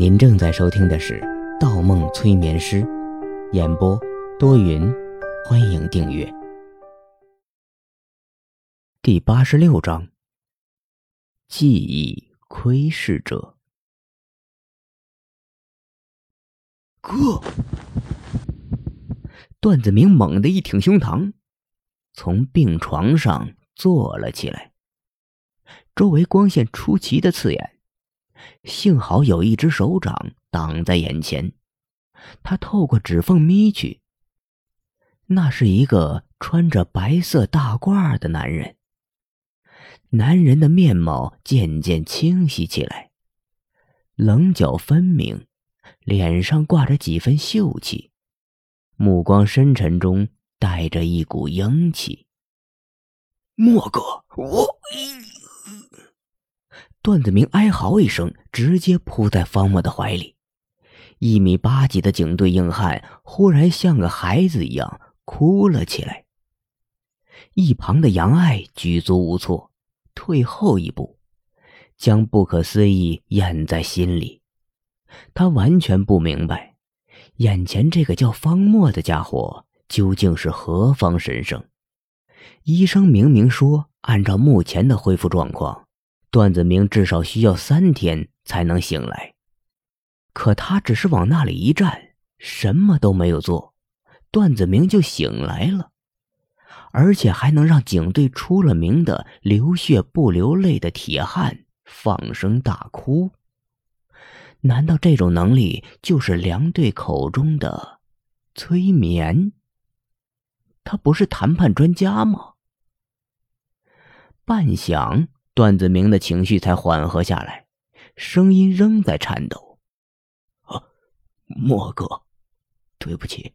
您正在收听的是《盗梦催眠师》，演播多云，欢迎订阅。第八十六章：记忆窥视者。哥，段子明猛地一挺胸膛，从病床上坐了起来。周围光线出奇的刺眼。幸好有一只手掌挡在眼前，他透过指缝眯去。那是一个穿着白色大褂的男人。男人的面貌渐渐清晰起来，棱角分明，脸上挂着几分秀气，目光深沉中带着一股英气。莫哥，我。段子明哀嚎一声，直接扑在方墨的怀里。一米八几的警队硬汉忽然像个孩子一样哭了起来。一旁的杨爱举足无措，退后一步，将不可思议咽在心里。他完全不明白，眼前这个叫方墨的家伙究竟是何方神圣。医生明明说，按照目前的恢复状况。段子明至少需要三天才能醒来，可他只是往那里一站，什么都没有做，段子明就醒来了，而且还能让警队出了名的流血不流泪的铁汉放声大哭。难道这种能力就是梁队口中的催眠？他不是谈判专家吗？半晌。段子明的情绪才缓和下来，声音仍在颤抖。啊，莫哥，对不起，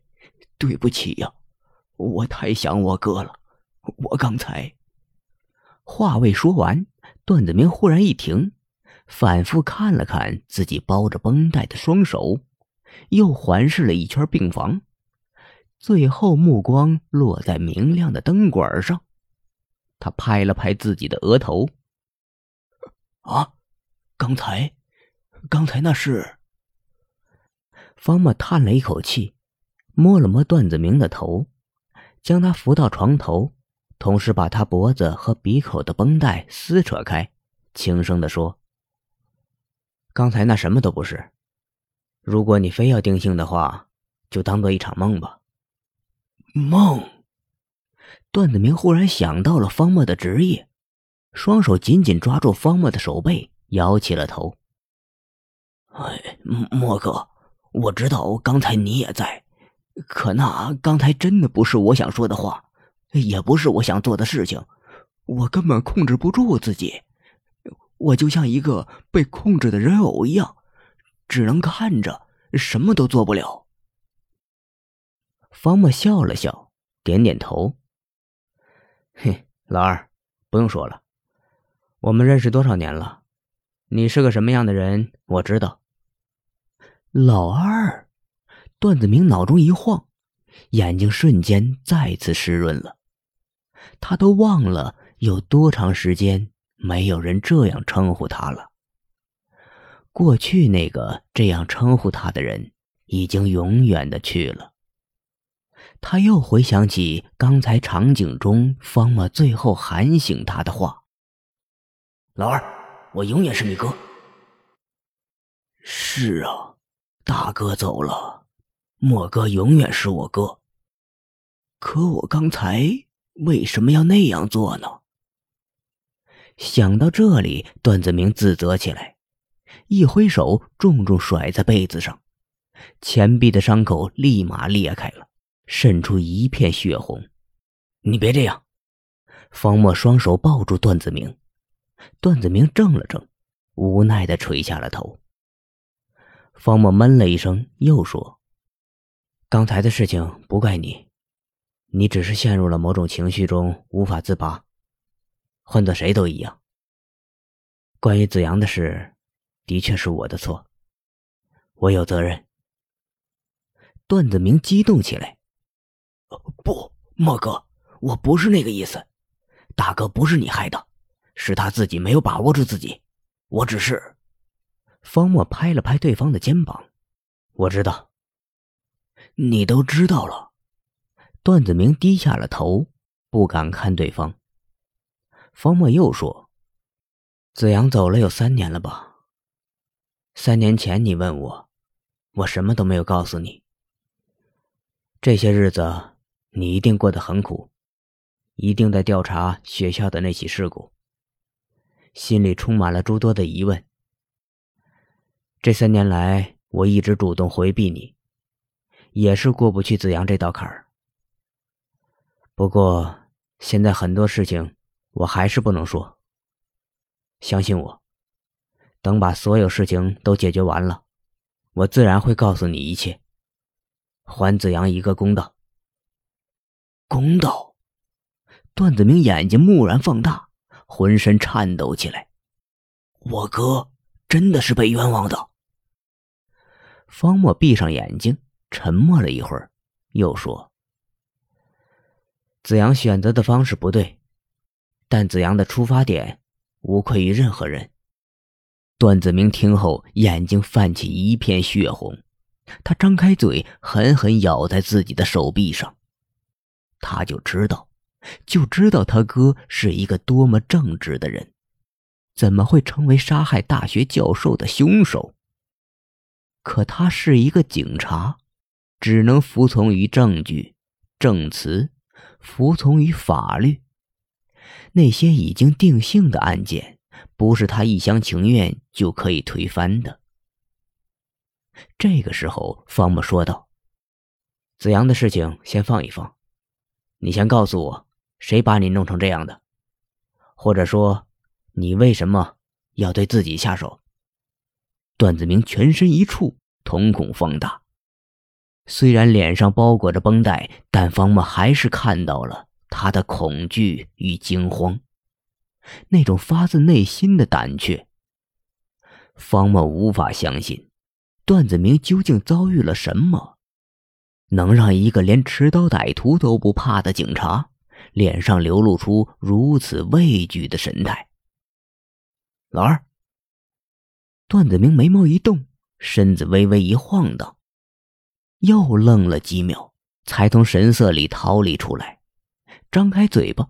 对不起呀，我太想我哥了。我刚才……话未说完，段子明忽然一停，反复看了看自己包着绷带的双手，又环视了一圈病房，最后目光落在明亮的灯管上。他拍了拍自己的额头。啊，刚才，刚才那是。方墨叹了一口气，摸了摸段子明的头，将他扶到床头，同时把他脖子和鼻口的绷带撕扯开，轻声的说：“刚才那什么都不是。如果你非要定性的话，就当做一场梦吧。”梦。段子明忽然想到了方墨的职业。双手紧紧抓住方墨的手背，摇起了头。哎，莫哥，我知道刚才你也在，可那刚才真的不是我想说的话，也不是我想做的事情，我根本控制不住自己，我就像一个被控制的人偶一样，只能看着，什么都做不了。方墨笑了笑，点点头。嘿，老二，不用说了。我们认识多少年了？你是个什么样的人？我知道。老二，段子明脑中一晃，眼睛瞬间再次湿润了。他都忘了有多长时间没有人这样称呼他了。过去那个这样称呼他的人，已经永远的去了。他又回想起刚才场景中方墨最后喊醒他的话。老二，我永远是你哥。是啊，大哥走了，莫哥永远是我哥。可我刚才为什么要那样做呢？想到这里，段子明自责起来，一挥手，重重甩在被子上，前臂的伤口立马裂开了，渗出一片血红。你别这样！方墨双手抱住段子明。段子明怔了怔，无奈的垂下了头。方墨闷了一声，又说：“刚才的事情不怪你，你只是陷入了某种情绪中无法自拔，换做谁都一样。关于子阳的事，的确是我的错，我有责任。”段子明激动起来：“不，莫哥，我不是那个意思，大哥不是你害的。”是他自己没有把握住自己，我只是。方墨拍了拍对方的肩膀：“我知道，你都知道了。”段子明低下了头，不敢看对方。方墨又说：“子阳走了有三年了吧？三年前你问我，我什么都没有告诉你。这些日子你一定过得很苦，一定在调查学校的那起事故，心里充满了诸多的疑问。这三年来，我一直主动回避你，也是过不去子阳这道坎儿。”不过，现在很多事情我还是不能说。相信我，等把所有事情都解决完了，我自然会告诉你一切，还子阳一个公道。公道！段子明眼睛蓦然放大，浑身颤抖起来。我哥真的是被冤枉的。方墨闭上眼睛，沉默了一会儿，又说。子阳选择的方式不对，但子阳的出发点无愧于任何人。段子明听后，眼睛泛起一片血红，他张开嘴，狠狠咬在自己的手臂上。他就知道，就知道他哥是一个多么正直的人，怎么会成为杀害大学教授的凶手？可他是一个警察，只能服从于证据、证词。服从于法律，那些已经定性的案件，不是他一厢情愿就可以推翻的。这个时候，方木说道：“子阳的事情先放一放，你先告诉我，谁把你弄成这样的？或者说，你为什么要对自己下手？”段子明全身一触，瞳孔放大。虽然脸上包裹着绷带，但方木还是看到了他的恐惧与惊慌，那种发自内心的胆怯。方木无法相信，段子明究竟遭遇了什么，能让一个连持刀歹徒都不怕的警察，脸上流露出如此畏惧的神态。老二，段子明眉毛一动，身子微微一晃荡。又愣了几秒，才从神色里逃离出来，张开嘴巴，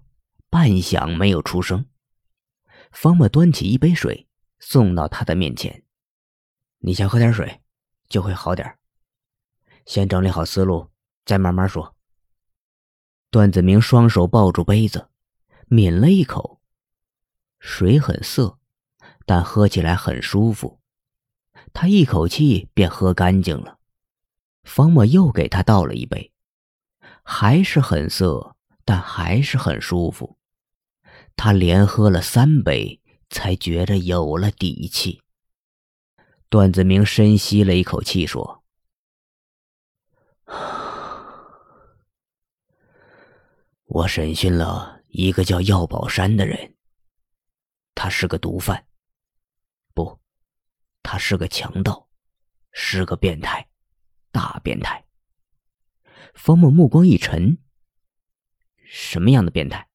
半晌没有出声。方默端起一杯水，送到他的面前：“你先喝点水，就会好点先整理好思路，再慢慢说。”段子明双手抱住杯子，抿了一口，水很涩，但喝起来很舒服，他一口气便喝干净了。方墨又给他倒了一杯，还是很涩，但还是很舒服。他连喝了三杯，才觉着有了底气。段子明深吸了一口气，说：“我审讯了一个叫药宝山的人，他是个毒贩，不，他是个强盗，是个变态。”大变态。方墨目光一沉。什么样的变态？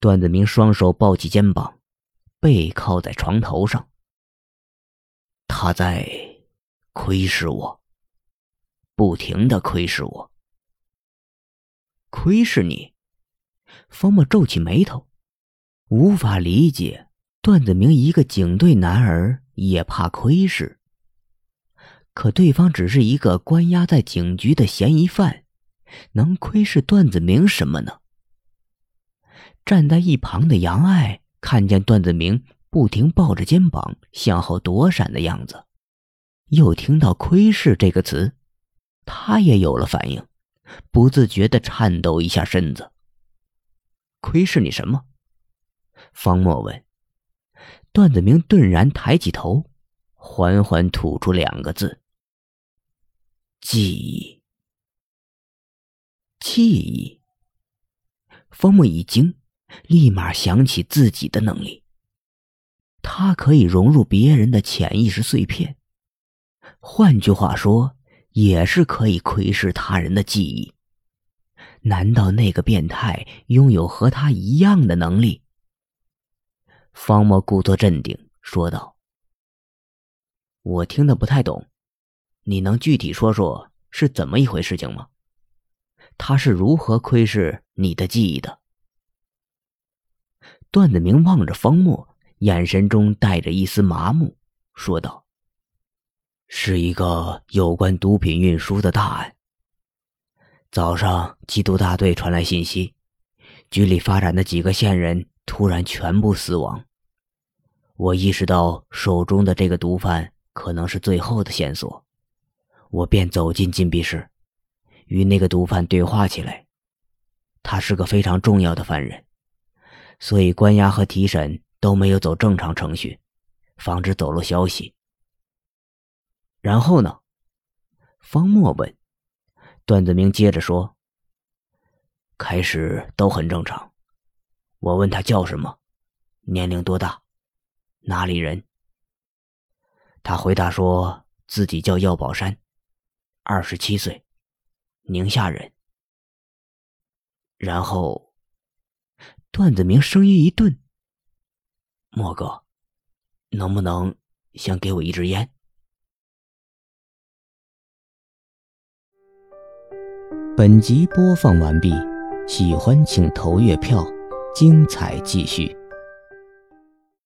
段子明双手抱起肩膀，背靠在床头上。他在窥视我，不停的窥视我。窥视你？方墨皱起眉头，无法理解段子明一个警队男儿也怕窥视。可对方只是一个关押在警局的嫌疑犯，能窥视段子明什么呢？站在一旁的杨爱看见段子明不停抱着肩膀向后躲闪的样子，又听到“窥视”这个词，他也有了反应，不自觉的颤抖一下身子。“窥视你什么？”方墨问。段子明顿然抬起头，缓缓吐出两个字。记忆，记忆。方木一惊，立马想起自己的能力。他可以融入别人的潜意识碎片，换句话说，也是可以窥视他人的记忆。难道那个变态拥有和他一样的能力？方墨故作镇定说道：“我听得不太懂，你能具体说说是怎么一回事情吗？他是如何窥视你的记忆的？段子明望着方墨，眼神中带着一丝麻木，说道：“是一个有关毒品运输的大案。早上缉毒大队传来信息，局里发展的几个线人突然全部死亡。我意识到手中的这个毒贩可能是最后的线索，我便走进禁闭室，与那个毒贩对话起来。他是个非常重要的犯人。”所以关押和提审都没有走正常程序，防止走漏消息。然后呢？方墨问。段子明接着说：“开始都很正常。我问他叫什么，年龄多大，哪里人。他回答说自己叫药宝山，二十七岁，宁夏人。然后。”段子明声音一顿：“莫哥，能不能先给我一支烟？”本集播放完毕，喜欢请投月票，精彩继续。